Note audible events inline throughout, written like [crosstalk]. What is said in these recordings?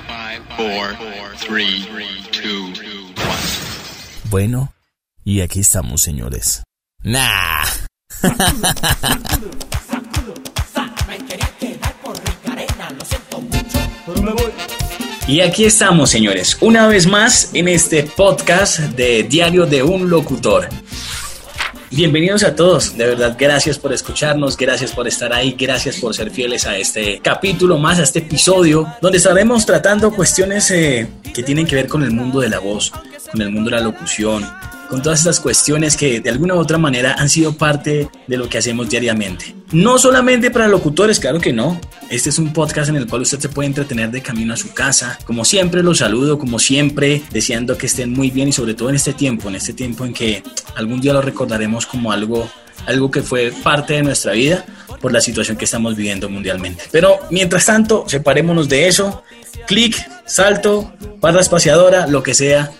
4, 3, 2, 1. Bueno, y aquí estamos, señores. Nah. Y aquí estamos, señores, una vez más en este podcast de Diario de un Locutor. Bienvenidos a todos, de verdad, gracias por escucharnos, gracias por estar ahí, gracias por ser fieles a este capítulo más, a este episodio, donde estaremos tratando cuestiones eh, que tienen que ver con el mundo de la voz, con el mundo de la locución, con todas estas cuestiones que de alguna u otra manera han sido parte de lo que hacemos diariamente. No solamente para locutores, claro que no. Este es un podcast en el cual usted se puede entretener de camino a su casa. Como siempre los saludo, como siempre, deseando que estén muy bien y sobre todo en este tiempo, en este tiempo en que algún día lo recordaremos como algo algo que fue parte de nuestra vida por la situación que estamos viviendo mundialmente. Pero mientras tanto, separémonos de eso. Clic, salto, barra espaciadora, lo que sea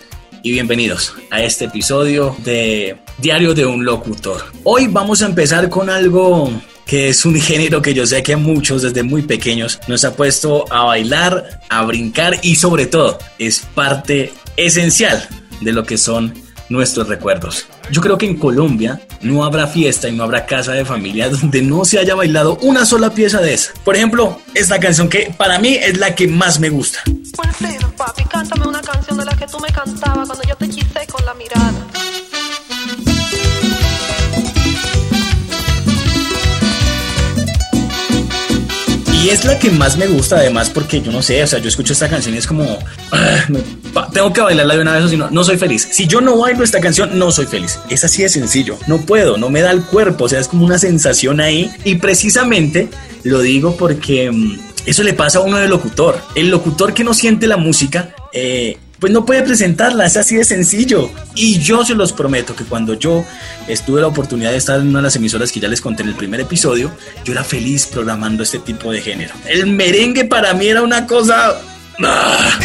y bienvenidos a este episodio de Diario de un Locutor. Hoy vamos a empezar con algo que es un género que yo sé que muchos desde muy pequeños nos ha puesto a bailar, a brincar y sobre todo es parte esencial de lo que son nuestros recuerdos. Yo creo que en Colombia no habrá fiesta y no habrá casa de familia donde no se haya bailado una sola pieza de esa. Por ejemplo, esta canción que para mí es la que más me gusta. papi, cántame una canción de la que tú me cantabas cuando yo te hechicé con la mirada. Y es la que más me gusta además porque yo no sé, o sea, yo escucho esta canción y es como, ah, tengo que bailarla de una vez o si no, no soy feliz. Si yo no bailo esta canción, no soy feliz. Es así de sencillo. No puedo, no me da el cuerpo, o sea, es como una sensación ahí. Y precisamente lo digo porque mm, eso le pasa a uno de locutor. El locutor que no siente la música, eh, pues no puede presentarla, es así de sencillo. Y yo se los prometo que cuando yo estuve la oportunidad de estar en una de las emisoras que ya les conté en el primer episodio, yo era feliz programando este tipo de género. El merengue para mí era una cosa... ¡ah!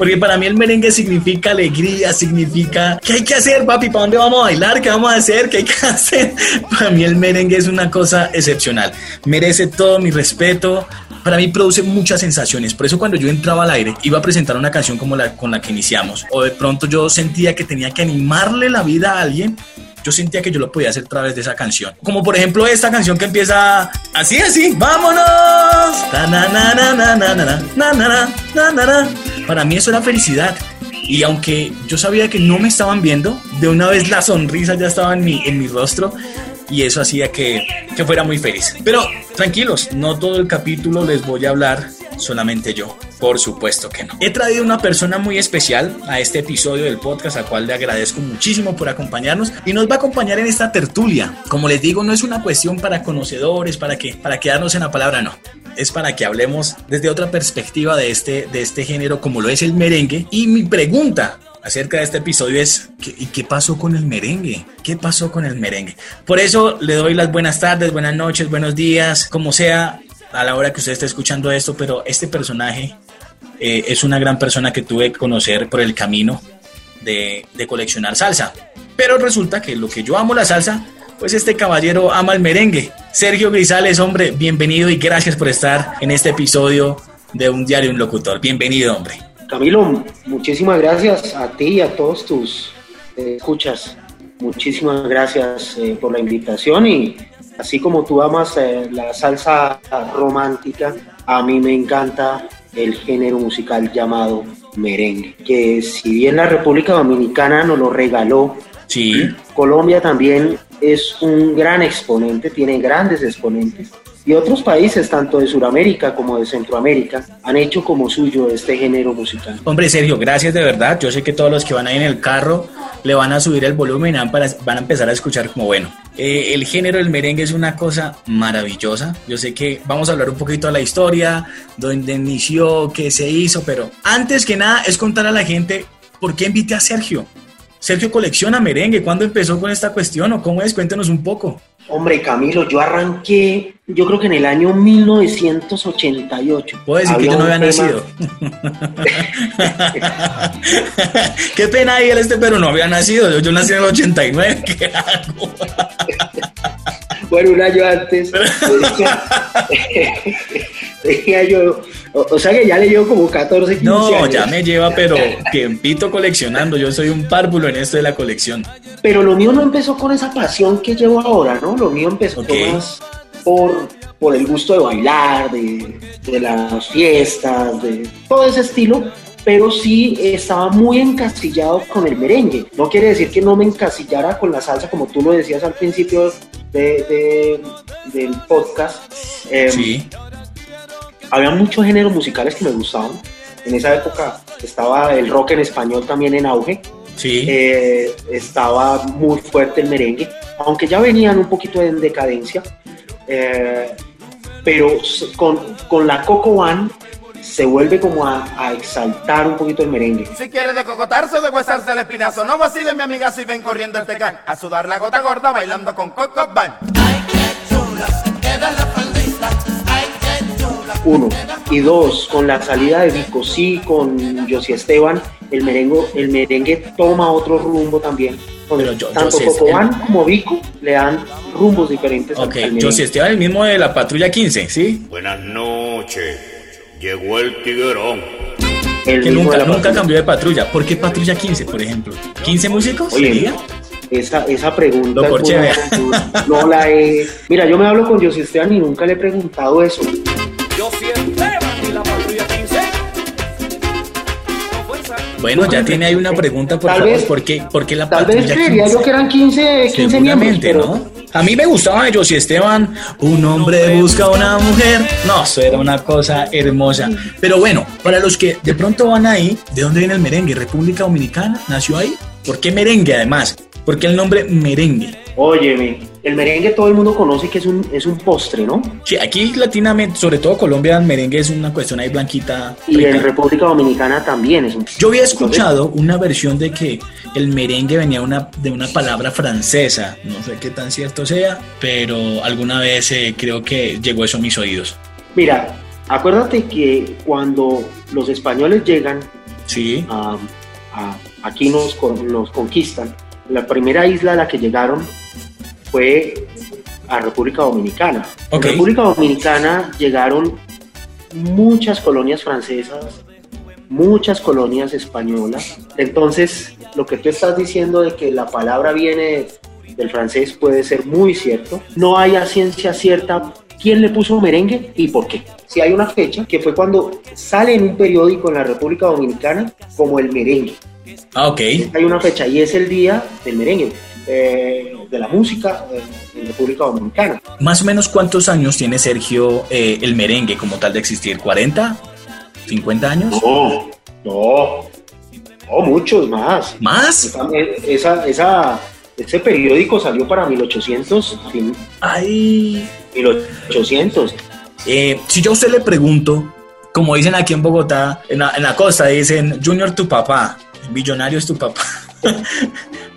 Porque para mí el merengue significa alegría, significa ¿qué hay que hacer, papi? ¿Para dónde vamos a bailar? ¿Qué vamos a hacer? ¿Qué hay que [laughs] hacer? Para mí el merengue es una cosa excepcional. Merece todo mi respeto. Para mí produce muchas sensaciones. Por eso cuando yo entraba al aire, iba a presentar una canción como la con la que iniciamos. O de pronto yo sentía que tenía que animarle la vida a alguien yo sentía que yo lo podía hacer a través de esa canción. Como por ejemplo esta canción que empieza así, así, vámonos. Para mí eso era felicidad. Y aunque yo sabía que no me estaban viendo, de una vez la sonrisa ya estaba en mi, en mi rostro y eso hacía que, que fuera muy feliz. Pero tranquilos, no todo el capítulo les voy a hablar solamente yo. Por supuesto que no. He traído una persona muy especial a este episodio del podcast, al cual le agradezco muchísimo por acompañarnos y nos va a acompañar en esta tertulia. Como les digo, no es una cuestión para conocedores, para que para quedarnos en la palabra, no. Es para que hablemos desde otra perspectiva de este, de este género, como lo es el merengue. Y mi pregunta acerca de este episodio es ¿qué, ¿y qué pasó con el merengue? ¿Qué pasó con el merengue? Por eso le doy las buenas tardes, buenas noches, buenos días, como sea a la hora que usted esté escuchando esto, pero este personaje eh, es una gran persona que tuve que conocer por el camino de, de coleccionar salsa. Pero resulta que lo que yo amo la salsa, pues este caballero ama el merengue. Sergio Grisales, hombre, bienvenido y gracias por estar en este episodio de Un Diario Un Locutor. Bienvenido, hombre. Camilo, muchísimas gracias a ti y a todos tus eh, escuchas. Muchísimas gracias eh, por la invitación y así como tú amas eh, la salsa romántica, a mí me encanta el género musical llamado merengue, que si bien la República Dominicana nos lo regaló, Sí, Colombia también es un gran exponente, tiene grandes exponentes. Y otros países, tanto de Sudamérica como de Centroamérica, han hecho como suyo este género musical. hombre Sergio, gracias de verdad. Yo sé que todos los que van ahí en el carro le van a subir el volumen y van, a empezar a escuchar como bueno. Eh, el género del merengue es una cosa maravillosa. Yo sé que vamos a hablar un poquito de la historia, dónde inició, qué se hizo, pero antes que nada es contar a la gente por qué invité a Sergio. Sergio colecciona merengue. ¿Cuándo empezó con esta cuestión o cómo es? Cuéntenos un poco. Hombre, Camilo, yo arranqué, yo creo que en el año 1988. Puedo decir que yo no había tema- nacido. [laughs] Qué pena ahí él este, pero no había nacido. Yo, yo nací en el 89. ¿Qué hago? Bueno, un año antes. [laughs] [laughs] Decía yo, o, o sea que ya le llevo como 14, 15 No, años. ya me lleva, pero tiempito coleccionando. Yo soy un párvulo en esto de la colección. Pero lo mío no empezó con esa pasión que llevo ahora, ¿no? Lo mío empezó más por, por el gusto de bailar, de, de las fiestas, de todo ese estilo. Pero sí estaba muy encasillado con el merengue. No quiere decir que no me encasillara con la salsa, como tú lo decías al principio de- de- del podcast. Em, Sí. Había muchos géneros musicales que me gustaban. En esa época estaba el rock en español también en auge. Sí. Eh, estaba muy fuerte el merengue, aunque ya venían un poquito en decadencia. eh, pero con, con la Coco One se vuelve como a, a exaltar un poquito el merengue. Si quieres de cocotarse o de huesarse el espinazo, no vacile mi amiga si ven corriendo el tecán. A sudar la gota gorda bailando con Coco Van. Uno. Y dos, con la salida de Vico sí, con Josie Esteban, el merengue, el merengue toma otro rumbo también. Pero yo- Tanto Josie Coco Esteban- One como Vico le dan rumbos diferentes al- Ok, sí Esteban, el mismo de la patrulla 15, ¿sí? Buenas noches. Llegó el tiguerón. El Que nunca, cambió de patrulla. ¿Por qué patrulla 15, por ejemplo? ¿15 músicos? Oye, sería? Esa, esa pregunta Lo no la he... Mira, yo me hablo con José Esteban y nunca le he preguntado eso. Bueno, ya tiene ahí una pregunta, por Tal favor. vez- ¿Por qué, por qué la Tal vez patrulla creería 15? yo que eran 15, 15 miembros, pero ¿no? A mí me gustaba de Josie Esteban, un hombre busca a una mujer. No, eso era una cosa hermosa. Pero bueno, para los que de pronto van ahí, ¿de dónde viene el merengue? ¿República Dominicana? ¿Nació ahí? ¿Por qué merengue además? ¿Por qué el nombre merengue? óyeme, el merengue todo el mundo conoce que es un, es un postre, ¿no? Sí, aquí latinamente, sobre todo Colombia, el merengue es una cuestión ahí blanquita. Y rica. en República Dominicana también es un Yo había escuchado una versión de que el merengue venía una, de una palabra francesa, no sé qué tan cierto sea, pero alguna vez eh, creo que llegó eso a mis oídos. Mira, acuérdate que cuando los españoles llegan Sí, a, a- aquí nos, nos conquistan, la primera isla a la que llegaron fue a República Dominicana. En República Dominicana llegaron muchas colonias francesas, muchas colonias españolas. Entonces, lo que tú estás diciendo de que la palabra viene del francés puede ser muy cierto. No hay a ciencia cierta quién le puso merengue y por qué. Si hay una fecha que fue cuando sale en un periódico en la República Dominicana como el merengue. ah, ok. Hay una fecha y es el día del merengue, eh, de la música en República Dominicana. Más o menos cuántos años tiene Sergio eh, el merengue como tal de existir, ¿40? ¿50 años? No, no, no, muchos más. ¿Más? Esa, esa, esa- ese periódico salió para 1800, fin, Ay. 1800. Eh, si yo a usted le pregunto, como dicen aquí en Bogotá, en la, en la costa, dicen Junior tu papá, millonario es tu papá. [laughs]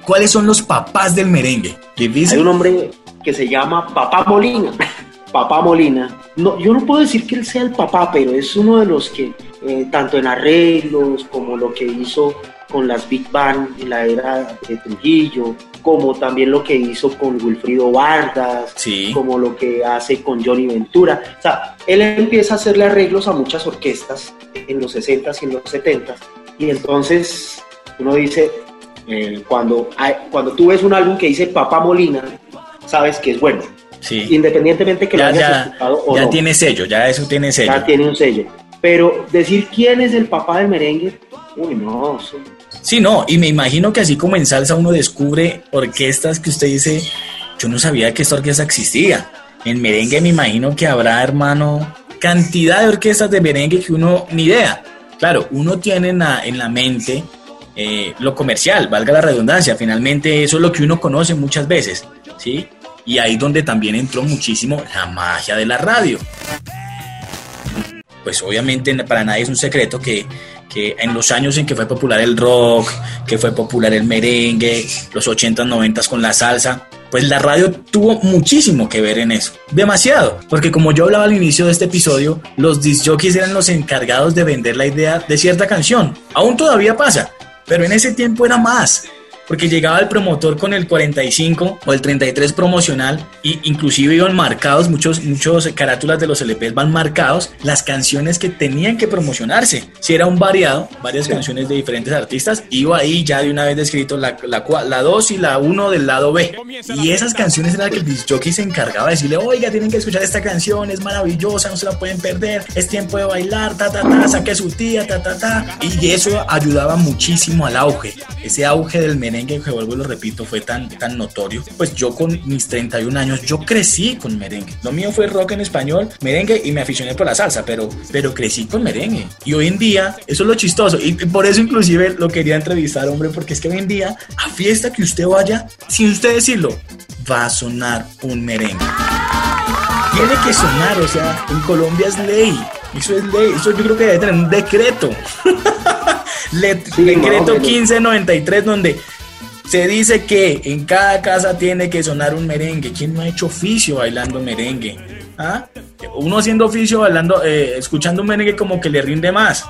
¿Cuáles son los papás del merengue? Hay Difícil. un hombre que se llama Papá Molina. [laughs] Papá Molina. No, yo no puedo decir que él sea el papá, pero es uno de los que, eh, tanto en arreglos como lo que hizo con las Big Band en la era de Trujillo, como también lo que hizo con Wilfrido Vargas, Sí. como lo que hace con Johnny Ventura. O sea, él empieza a hacerle arreglos a muchas orquestas en los 60s y en los 70s. Y entonces uno dice, eh, cuando, hay- cuando tú ves un álbum que dice Papá Molina, sabes que es bueno, Sí. independientemente que lo Ya, hayas ya, escuchado o ya no. tiene sello, ya eso tiene sello. ya tiene un sello. Pero decir quién es el papá del merengue, uy, no, eso- Sí, no, y me imagino que así como en salsa uno descubre orquestas que usted dice, yo no sabía que esta orquesta existía. En merengue me imagino que habrá, hermano, cantidad de orquestas de merengue que uno ni idea. Claro, uno tiene en la, en la mente eh, lo comercial, valga la redundancia, finalmente eso es lo que uno conoce muchas veces, ¿sí? Y ahí donde también entró muchísimo la magia de la radio pues obviamente para nadie es un secreto que, que en los años en que fue popular el rock, que fue popular el merengue, los 80s, 90s con la salsa, pues la radio tuvo muchísimo que ver en eso. Demasiado. Porque como yo hablaba al inicio de este episodio, los disc jockeys eran los encargados de vender la idea de cierta canción. Aún todavía pasa, pero en ese tiempo era más. Porque llegaba el promotor con el 45 o el 33 promocional y inclusive iban marcados, muchos, muchos carátulas de los LPs van marcados las canciones que tenían que promocionarse. Si era un variado, varias canciones de diferentes artistas, iba ahí ya de una vez descrito la, la, la 2 y la 1 del lado B. Y esas canciones era que el disc jockey se encargaba de decirle, oiga, tienen que escuchar esta canción, es maravillosa, no se la pueden perder, es tiempo de bailar, ta, ta, ta, saque a su tía, ta, ta, ta. Y eso ayudaba muchísimo al auge. Ese auge del merengue, que vuelvo y lo repito, fue tan, tan notorio. Pues yo con mis 31 años, yo crecí con merengue. Lo mío fue rock en español, merengue y me aficioné por la salsa, pero, pero crecí con merengue. Y hoy en día, eso es lo chistoso. Y por eso inclusive lo quería entrevistar, hombre, porque es que hoy en día, a fiesta que usted vaya, sin usted decirlo, va a sonar un merengue. Tiene que sonar, o sea, en Colombia es ley. Eso es ley. Eso yo creo que debe tener un decreto. [laughs] Le- Sí, decreto menos. 1593, donde se dice que en cada casa tiene que sonar un merengue. ¿Quién no ha hecho oficio bailando merengue? ¿Ah? Uno haciendo oficio bailando, eh, escuchando un merengue como que le rinde más,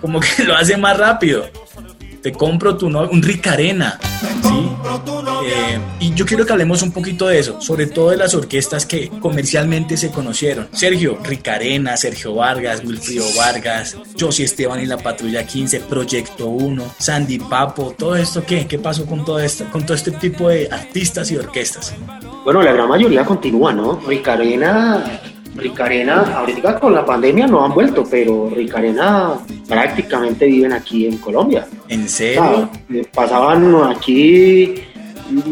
como que [laughs] lo hace más rápido. Compro tu novio, un Ricarena, ¿sí? Eh, y yo quiero que hablemos un poquito de eso, sobre todo de las orquestas que comercialmente se conocieron. Sergio Ricarena, Sergio Vargas, Wilfrido Vargas, Josie Esteban y la Patrulla 15, Proyecto 1, Sandy Papo, todo esto, ¿qué? ¿Qué pasó con todo esto, con todo este tipo de artistas y orquestas? Bueno, la gran mayoría continúa, ¿no? Ricarena, Ricarena, ahorita con la pandemia no han vuelto, pero Ricarena prácticamente viven aquí en Colombia. ¿En O serio? sea, pasaban aquí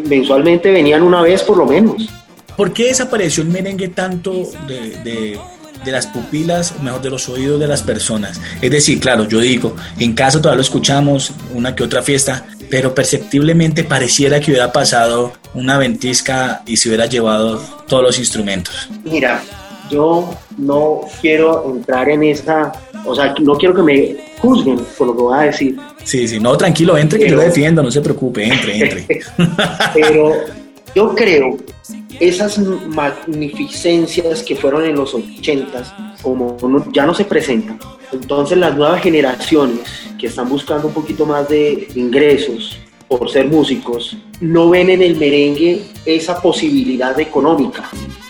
mensualmente, venían una vez por lo menos. ¿Por qué desapareció el merengue tanto de, de- de las pupilas, o mejor de los oídos de las personas? Es decir, claro, yo digo, en caso todavía lo escuchamos, una que otra fiesta, pero perceptiblemente pareciera que hubiera pasado una ventisca y se hubiera llevado todos los instrumentos. Mira, yo no quiero entrar en esa, o sea, no quiero que me juzguen por lo que voy a decir, Sí, sí, no, tranquilo, entre que yo lo Pero- defiendo, no se preocupe, entre, entre. [laughs] pero yo creo esas magnificencias que fueron en los ochentas, como no- ya no se presentan. Entonces las nuevas generaciones que están buscando un poquito más de ingresos por ser músicos, no ven en el merengue esa posibilidad económica.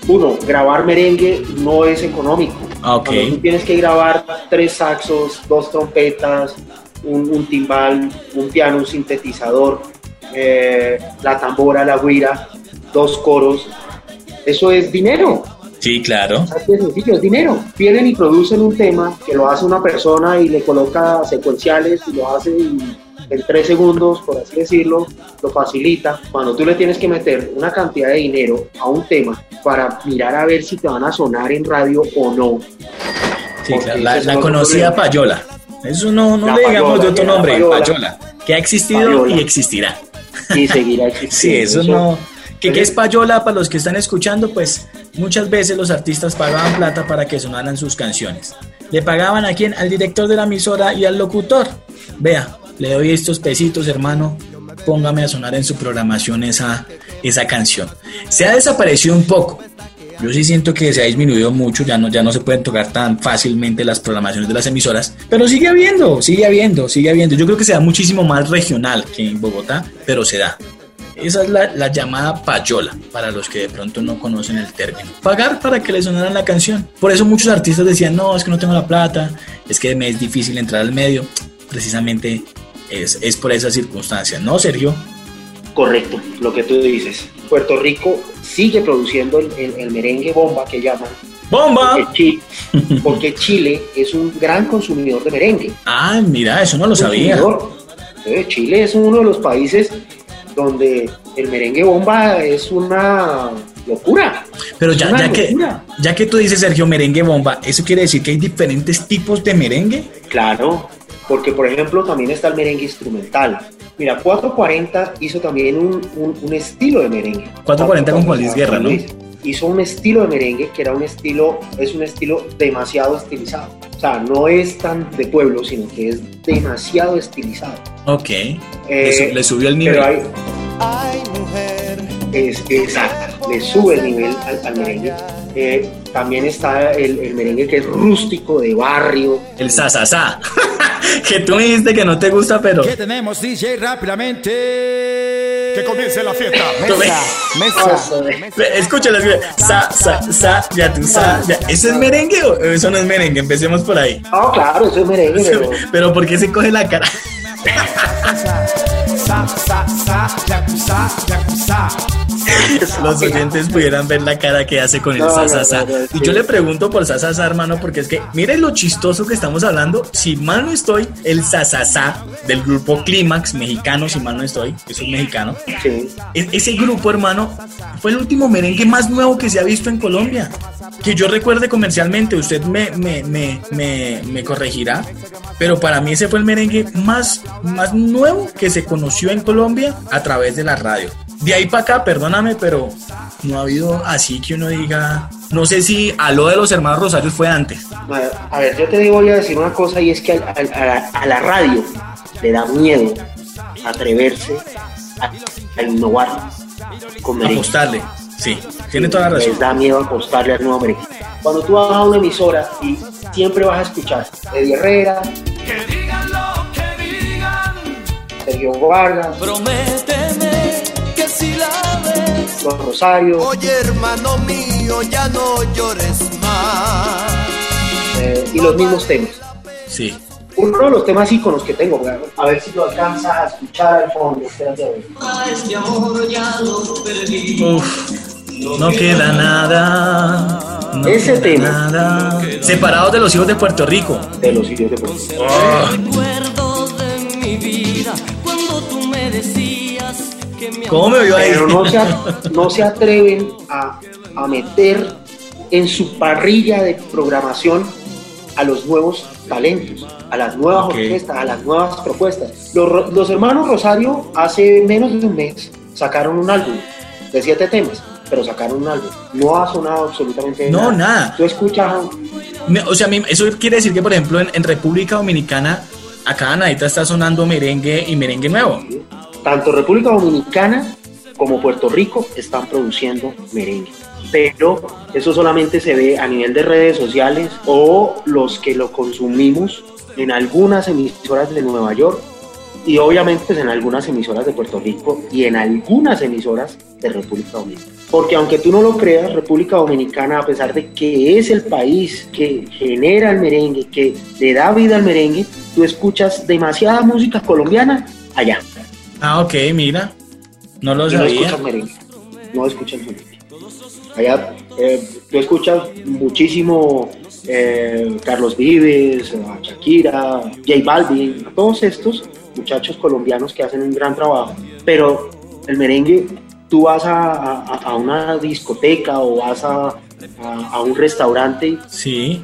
Uno, grabar merengue no es económico. Ah, ok. Cuando tú tienes que grabar tres saxos, dos trompetas, un, un timbal, un piano, un sintetizador, eh, la tambora, la guira, dos coros, eso es dinero. Sí, claro. Así de sencillo, es dinero. Vienen y producen un tema que lo hace una persona y le coloca secuenciales y lo hace y en tres segundos, por así decirlo, lo facilita. Cuando tú le tienes que meter una cantidad de dinero a un tema para mirar a ver si te van a sonar en radio o no. Sí, claro, la, conocida. Payola. Eso no, no La le digamos de otro nombre, payola. Payola, que ha existido Payola. y existirá. Y seguirá [laughs] existiendo. Sí, eso no. ¿Qué, qué es payola para los que están escuchando? Pues muchas veces los artistas pagaban plata para que sonaran sus canciones. Le pagaban a quién? Al director de la emisora y al locutor. Vea, le doy estos pesitos, hermano. Póngame a sonar en su programación esa, esa canción. Se ha desaparecido un poco. Yo sí siento que se ha disminuido mucho, ya no, ya no se pueden tocar tan fácilmente las programaciones de las emisoras, pero sigue habiendo, sigue habiendo, sigue habiendo. Yo creo que se da muchísimo más regional que en Bogotá, pero se da. Esa es la, la llamada payola, para los que de pronto no conocen el término. Pagar para que le sonaran la canción. Por eso muchos artistas decían, no, es que no tengo la plata, es que me es difícil entrar al medio. Precisamente es, es por esa circunstancia, ¿no, Sergio? Correcto, lo que tú dices. Puerto Rico sigue produciendo el, el- el merengue bomba que llaman. ¡Bomba! Porque Chi- porque Chile es un gran consumidor de merengue. Ah, mira, eso no lo sabía. Chile es uno de los países donde el merengue bomba es una locura. Pero ya, ya, que, ya que tú dices, Sergio, merengue bomba, ¿eso quiere decir que hay diferentes tipos de merengue? Claro, porque por ejemplo también está el merengue instrumental. Mira, 440 hizo también un, un- un estilo de merengue. 440 con Juan Luis Guerra, ¿no? Hizo un estilo de merengue que era un estilo, es un estilo demasiado estilizado. O sea, no es tan de pueblo, sino que es demasiado estilizado. Ok. Eh, le, le subió el nivel. Hay, es, exacto, le sube el nivel al, al merengue. Eh, también está el, el merengue que es rústico, de barrio. El sasasá. [laughs] que tú me dijiste que no te gusta, pero ¿Qué tenemos, DJ, rápidamente? Que comience la fiesta. [laughs] Mesa, mesa, escúchala. Sa, sa, sa, ya tú sa, ya. ¿Eso es merengue o eso no es merengue? Empecemos por ahí. Ah, claro, eso es merengue, [laughs] pero Pero ¿por qué se coge la cara? Sa, sa, sa, yakuza, yakuza. [laughs] Los oyentes pudieran ver la cara que hace con el No, sa, no, no, no, Y yo le pregunto por sa, sa, sa, hermano, porque es que miren lo chistoso que estamos hablando. Si mal no estoy, el sa, sa, sa del grupo Clímax mexicano, si mal no estoy, es mexicano. sí. E- Ese grupo, hermano, fue el último merengue más nuevo que se ha visto en Colombia. Que yo recuerde comercialmente, usted me, me, me, me, me corregirá, pero para mí ese fue el merengue más, más nuevo que se conoció en Colombia a través de la radio. De ahí para acá, perdóname, pero no ha habido así que uno diga, no sé si a lo de los hermanos Rosarios fue antes. A ver, yo te voy a decir una cosa y es que a, la, a la radio le da miedo atreverse a, a innovar con merengue. Apostarle, sí, tiene toda la Les razón. da miedo apostarle al nuevo merengue. Cuando tú vas a una emisora y siempre vas a escuchar Eddie Herrera, Que digan lo que digan. Sergio Vargas, Prométeme Los Rosarios, Oye hermano mío, ya no llores más eh, y los mismos temas. Sí. Uno de los temas íconos que tengo, a ver si lo alcanzas a escuchar al fondo. espérate a ver. Uf, no queda nada. no Ese queda tema. Nada. Separados de los hijos de Puerto Rico. De los sitios de Puerto Rico. Recuerdo ¿Cómo me vio ahí? Pero no se, a- no se atreven a, a meter en su parrilla de programación a los nuevos talentos, a las nuevas orquestas, a las nuevas propuestas. Los, Ro- los hermanos Rosario hace menos de un mes sacaron un álbum de siete temas, pero sacaron un álbum. No ha sonado absolutamente No, nada. Tú escuchas Me- O sea, a eso quiere decir que, por ejemplo, en, en República Dominicana, acá Nadita está sonando merengue y merengue nuevo. Tanto República Dominicana como Puerto Rico están produciendo merengue. Pero eso solamente se ve a nivel de redes sociales o los que lo consumimos en algunas emisoras de Nueva York y obviamente pues, en algunas emisoras de Puerto Rico y en algunas emisoras de República Dominicana. Porque aunque tú no lo creas, República Dominicana, a pesar de que es el país que genera el merengue, que le da vida al merengue, tú escuchas demasiada música colombiana allá. Ah, ok, mira. No lo Y no sabía. escuchas merengue. No escuchas merengue. Allá eh, tú escuchas muchísimo eh, Carlos Vives, a Shakira, J Balvin, a todos estos muchachos colombianos que hacen un gran trabajo. Pero el merengue, tú vas a, a- a una discoteca o vas a, a- a un restaurante, Sí.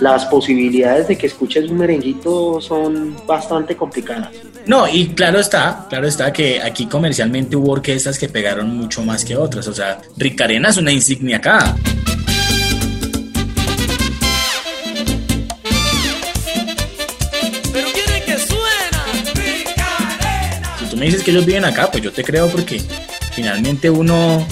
Las posibilidades de que escuches un merenguito son bastante complicadas. No, y claro está, claro está que aquí comercialmente hubo orquestas que pegaron mucho más que otras. O sea, Ricarena es una insignia acá. Pero quiere que suena Si tú me dices que ellos viven acá, pues yo te creo porque finalmente uno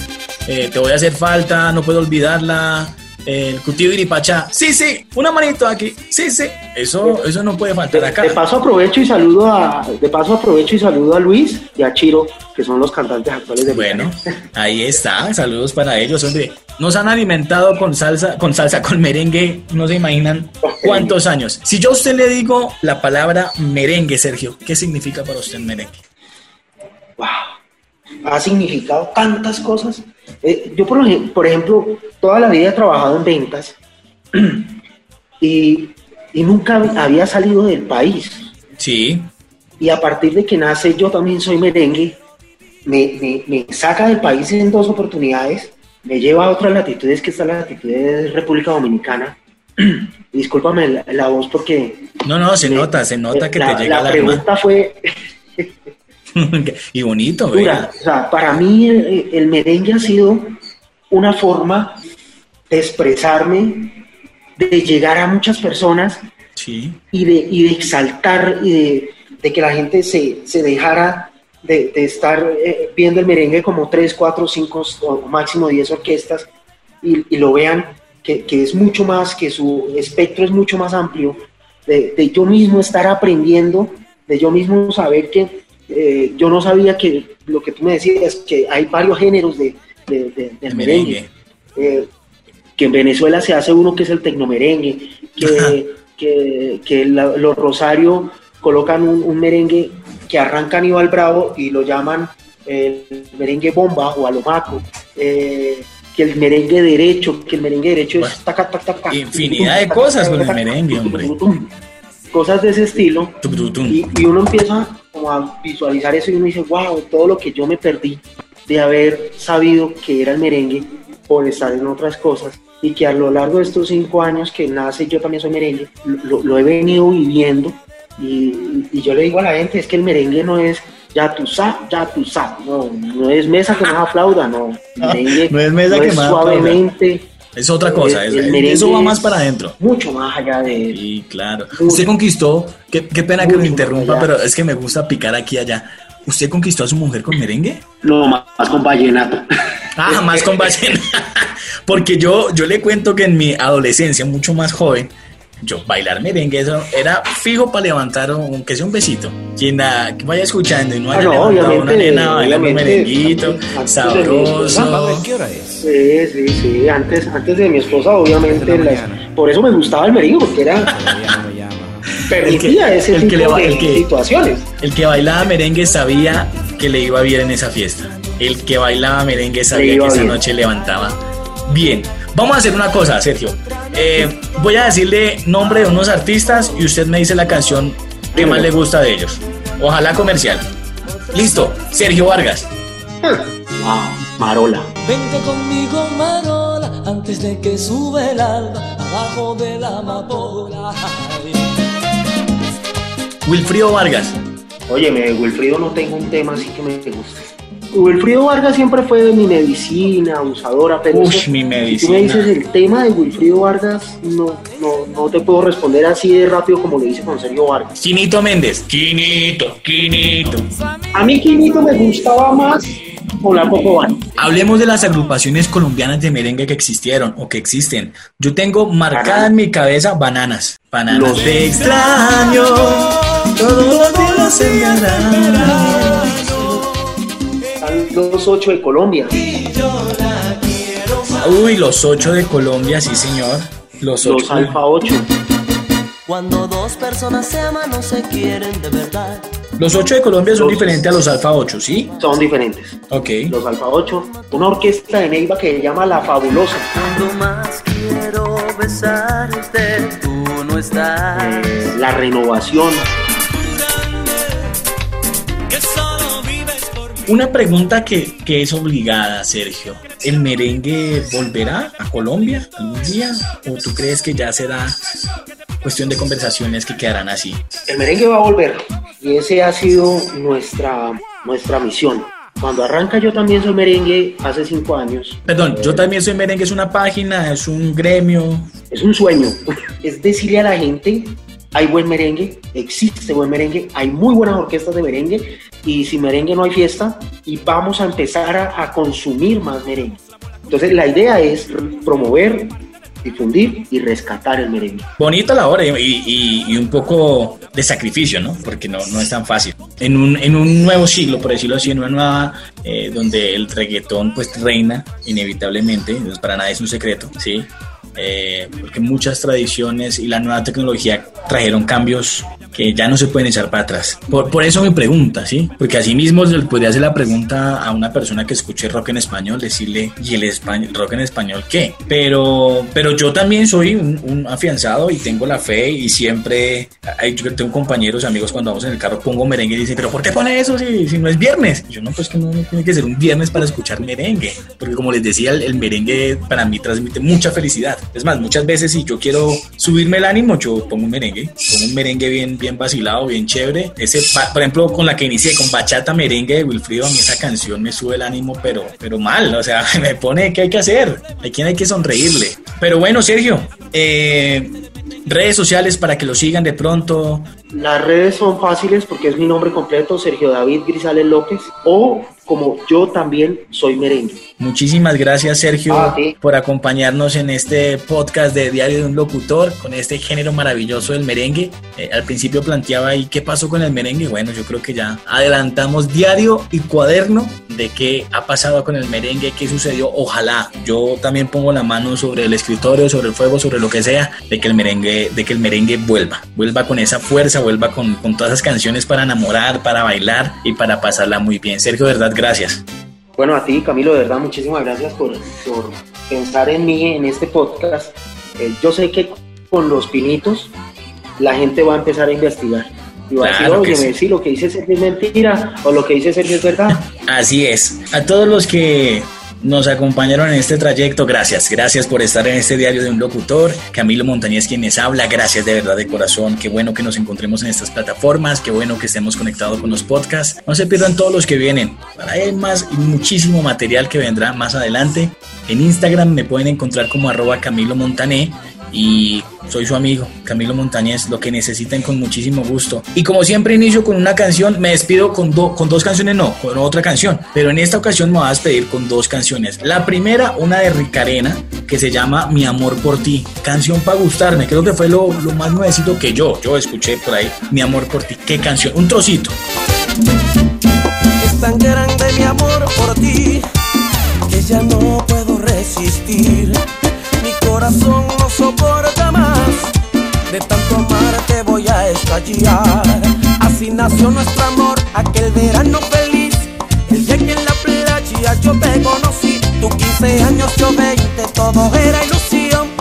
eh, te voy a hacer falta, no puedo olvidarla. El cutillo de Iripacha, sí, sí, una manito aquí, sí, sí. Eso, eso no puede faltar acá. de paso aprovecho y saludo a de paso aprovecho y saludo a Luis y a Chiro, que son los cantantes actuales de Bueno, [laughs] ahí está, saludos para ellos, hombre. Nos han alimentado con salsa, con salsa, con merengue, no se imaginan cuántos años. Si yo a usted le digo la palabra merengue, Sergio, ¿qué significa para usted merengue? Wow. Ha significado tantas cosas. Eh, yo, por, ej- por ejemplo, toda la vida he trabajado en ventas [clears throat] y, y nunca había salido del país. Sí, Y a partir de que nace Yo también soy merengue, me, me- me saca del país en dos oportunidades, me lleva a otras latitudes, que está la latitud de República Dominicana. [clears throat] Discúlpame la, la voz porque... no, no, se me- nota, se nota que la, te llega La alma. pregunta fue [laughs] [laughs] y bonito, dura. ¿verdad? O sea, para mí el, el merengue ha sido una forma de expresarme, de llegar a muchas personas Sí, y de, y de exaltar y de, de que la gente se, se dejara de, de estar eh, viendo el merengue como 3, 4, 5 o máximo 10 orquestas y, y lo vean que, que es mucho más, que su espectro es mucho más amplio, de, de yo mismo estar aprendiendo, de yo mismo saber que, eh, yo no sabía que lo que tú me decías, que hay varios géneros de, de- de- del El merengue. Eh, que en Venezuela se hace uno que es el tecnomerengue, que, que, que la- los Rosario colocan un, un merengue que arranca Aníbal Bravo y lo llaman el merengue bomba o alomaco. Eh, que el merengue derecho, que el merengue derecho Bueno, es taca, taca, taca, infinidad de cosas con el merengue, hombre. Cosas de ese estilo. Y uno empieza como a visualizar eso y uno dice, wow, todo lo que yo me perdí de haber sabido que era el merengue por estar en otras cosas y que a lo largo de estos cinco años que nace yo también soy merengue, lo, lo he venido viviendo y, y yo le digo a la gente, es que el merengue no es ya tú sabes, ya tú sabes, no, no es mesa que más aplauda, no, merengue [laughs] no es mesa que más aplauda. Es otra cosa, el eso va más para adentro. mucho más allá de Sí, claro. Mucho. Usted conquistó, qué, qué pena que lo Mucho interrumpa, pero es que me gusta picar aquí y allá. ¿Usted conquistó a su mujer con merengue? no más, más con vallenato. Ah, más con ballena. [laughs] Porque yo, yo le cuento que en mi adolescencia, mucho más joven, yo bailar merengue eso era fijo para levantar un, que sea un besito. Quien ah, que vaya escuchando y no haya Ah, no, levantado una nena bailando un merenguito, antes- sabroso. esposa, ¿Qué hora es? Sí, sí, sí. Antes, antes de mi esposa, obviamente, la las- por eso me gustaba el merengue, porque era permitía ese el que tipo le va- de el que- situaciones. El que bailaba merengue sabía que le iba bien en esa fiesta. El que bailaba merengue sabía que iba esa bien. noche levantaba bien. Vamos a hacer una cosa, Sergio. Eh, voy a decirle nombre de unos artistas y usted me dice la canción que más le gusta de ellos. Ojalá comercial. Listo, Sergio Vargas. Ah, Marola. Vente conmigo, Marola, antes de que sube el alba, abajo de la amapola. Wilfrido Vargas. Óyeme, Wilfrido no tengo un tema así que me guste. Wilfrido Vargas siempre fue de mi medicina, abusadora, pero Ush, eso- mi si tú medicina. me dices el tema de Wilfrido Vargas, no, no, no te puedo responder así de rápido como le hice con Sergio Vargas. Quinito Méndez. Quinito, Quinito. A mí Quinito me gustaba más con la Coco Band. Hablemos de las agrupaciones colombianas de merengue que existieron o que existen. Yo tengo marcada en mi cabeza bananas. Bananas Los- de extraño. Todos los días. Están los ocho de Colombia. Uy, los ocho de Colombia, sí señor. Los Los ocho. Alfa 8. Cuando dos personas se aman, no se quieren de verdad. Los ocho de Colombia son Los- diferentes a los Alfa 8, ¿sí? Son diferentes. Ok. Los Alfa 8. Una orquesta de Neiva que se llama La Fabulosa. Cuando más quiero besarte, tú no estás. eh, la Renovación. Una pregunta que, que es obligada, Sergio. ¿El merengue volverá a Colombia algún día? ¿O tú crees que ya será cuestión de conversaciones que quedarán así? El merengue va a volver. Y ese ha sido nuestra, nuestra misión. Cuando arranca yo también soy merengue hace cinco años. Perdón, yo también soy merengue, es una página, es un gremio. Es un sueño. [laughs] Es decirle a la gente, hay buen merengue, existe buen merengue, hay muy buenas orquestas de merengue y sin merengue no hay fiesta y vamos a empezar a, consumir más merengue. Entonces la idea es promover, difundir y rescatar el merengue. Bonita la hora y, un poco de sacrificio, ¿no? Porque no, no es tan fácil. En un, en un nuevo siglo, por decirlo así, en una nueva, eh, donde el reggaetón pues reina inevitablemente, para nadie es un secreto, ¿sí? Eh, porque muchas tradiciones y la nueva tecnología trajeron cambios que ya no se pueden echar para atrás. Por, por eso mi pregunta, ¿sí? Porque así mismo se le podría hacer la pregunta a una persona que escuche rock en español, decirle, ¿y el español, rock en español qué? Pero, pero yo también soy un, un afianzado y tengo la fe y siempre, ay, yo tengo compañeros, amigos, cuando vamos en el carro pongo merengue y dicen, ¿pero por qué pone eso si, si no es viernes? Y yo no, pues que no, no tiene que ser un viernes para escuchar merengue, porque como les decía, el, el merengue para mí transmite mucha felicidad. Es más, muchas veces si yo quiero subirme el ánimo, yo pongo un merengue, pongo un merengue bien, bien vacilado, bien chévere. Ese, por ejemplo, con la que inicié, con Bachata Merengue de Wilfrido, a mí esa canción me sube el ánimo, pero, pero mal, o sea, [laughs] me pone, ¿qué hay que hacer? ¿A quién hay que sonreírle? Pero bueno, Sergio, eh, redes sociales para que lo sigan de pronto. Las redes son fáciles porque es mi nombre completo, Sergio David Grisales López, o como yo también soy merengue. Muchísimas gracias Sergio Ah, sí. por acompañarnos en este podcast de Diario de un Locutor con este género maravilloso del merengue. Eh, al principio planteaba ahí qué pasó con el merengue. Bueno, yo creo que ya adelantamos diario y cuaderno de qué ha pasado con el merengue, qué sucedió. Ojalá yo también pongo la mano sobre el escritorio, sobre el fuego, sobre lo que sea, de que el merengue, de que el merengue vuelva, vuelva con esa fuerza, vuelva con, con todas esas canciones para enamorar, para bailar y para pasarla muy bien. Sergio, de verdad, gracias. Bueno, a ti, Camilo, de verdad, muchísimas gracias por, por pensar en mí en este podcast. Eh, yo sé que con los pinitos la gente va a empezar a investigar. Y va Claro a decir, oye, sí. sí, lo que dice Sergio es mentira o lo que dice Sergio es verdad. Así es. A todos los que nos acompañaron en este trayecto, gracias. Gracias por estar en este diario de un locutor. Camilo Montañez quienes habla. Gracias de verdad de corazón. Qué bueno que nos encontremos en estas plataformas. Qué bueno que estemos conectados con los podcasts. No se pierdan todos los que vienen. Hay más y muchísimo material que vendrá más adelante. En Instagram me pueden encontrar como arroba Camilo Montané y soy su amigo Camilo Montañez, lo que necesiten con muchísimo gusto. Y como siempre inicio con una canción, me despido con, do- con dos canciones, no, con otra canción, pero en esta ocasión me voy a despedir con dos canciones. La primera, una de Ricarena, que se llama Mi amor por ti, canción para gustarme, creo que fue lo, lo más nuevecito que yo, yo escuché por ahí, Mi amor por ti, qué canción, un trocito. Es tan grande mi amor por ti que no puedo resistir. Mi corazón. De tanto amarte voy a estallar. Así nació nuestro amor, aquel verano feliz. El día que en la playa yo te conocí. Tú 15 años, yo 20, todo era ilusión.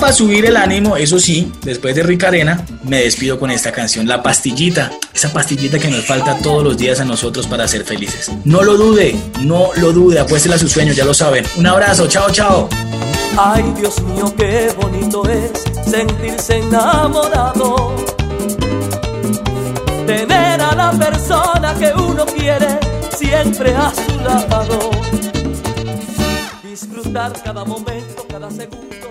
Para subir el ánimo, eso sí, después de Ricarena, me despido con esta canción, La Pastillita. Esa pastillita que nos falta todos los días a nosotros para ser felices. No lo dude, no lo dude, apuéstela a sus sueños, ya lo saben. Un abrazo, chao, chao. Ay, Dios mío, qué bonito es sentirse enamorado. Tener a la persona que uno quiere siempre a su lado. Disfrutar cada momento, cada segundo,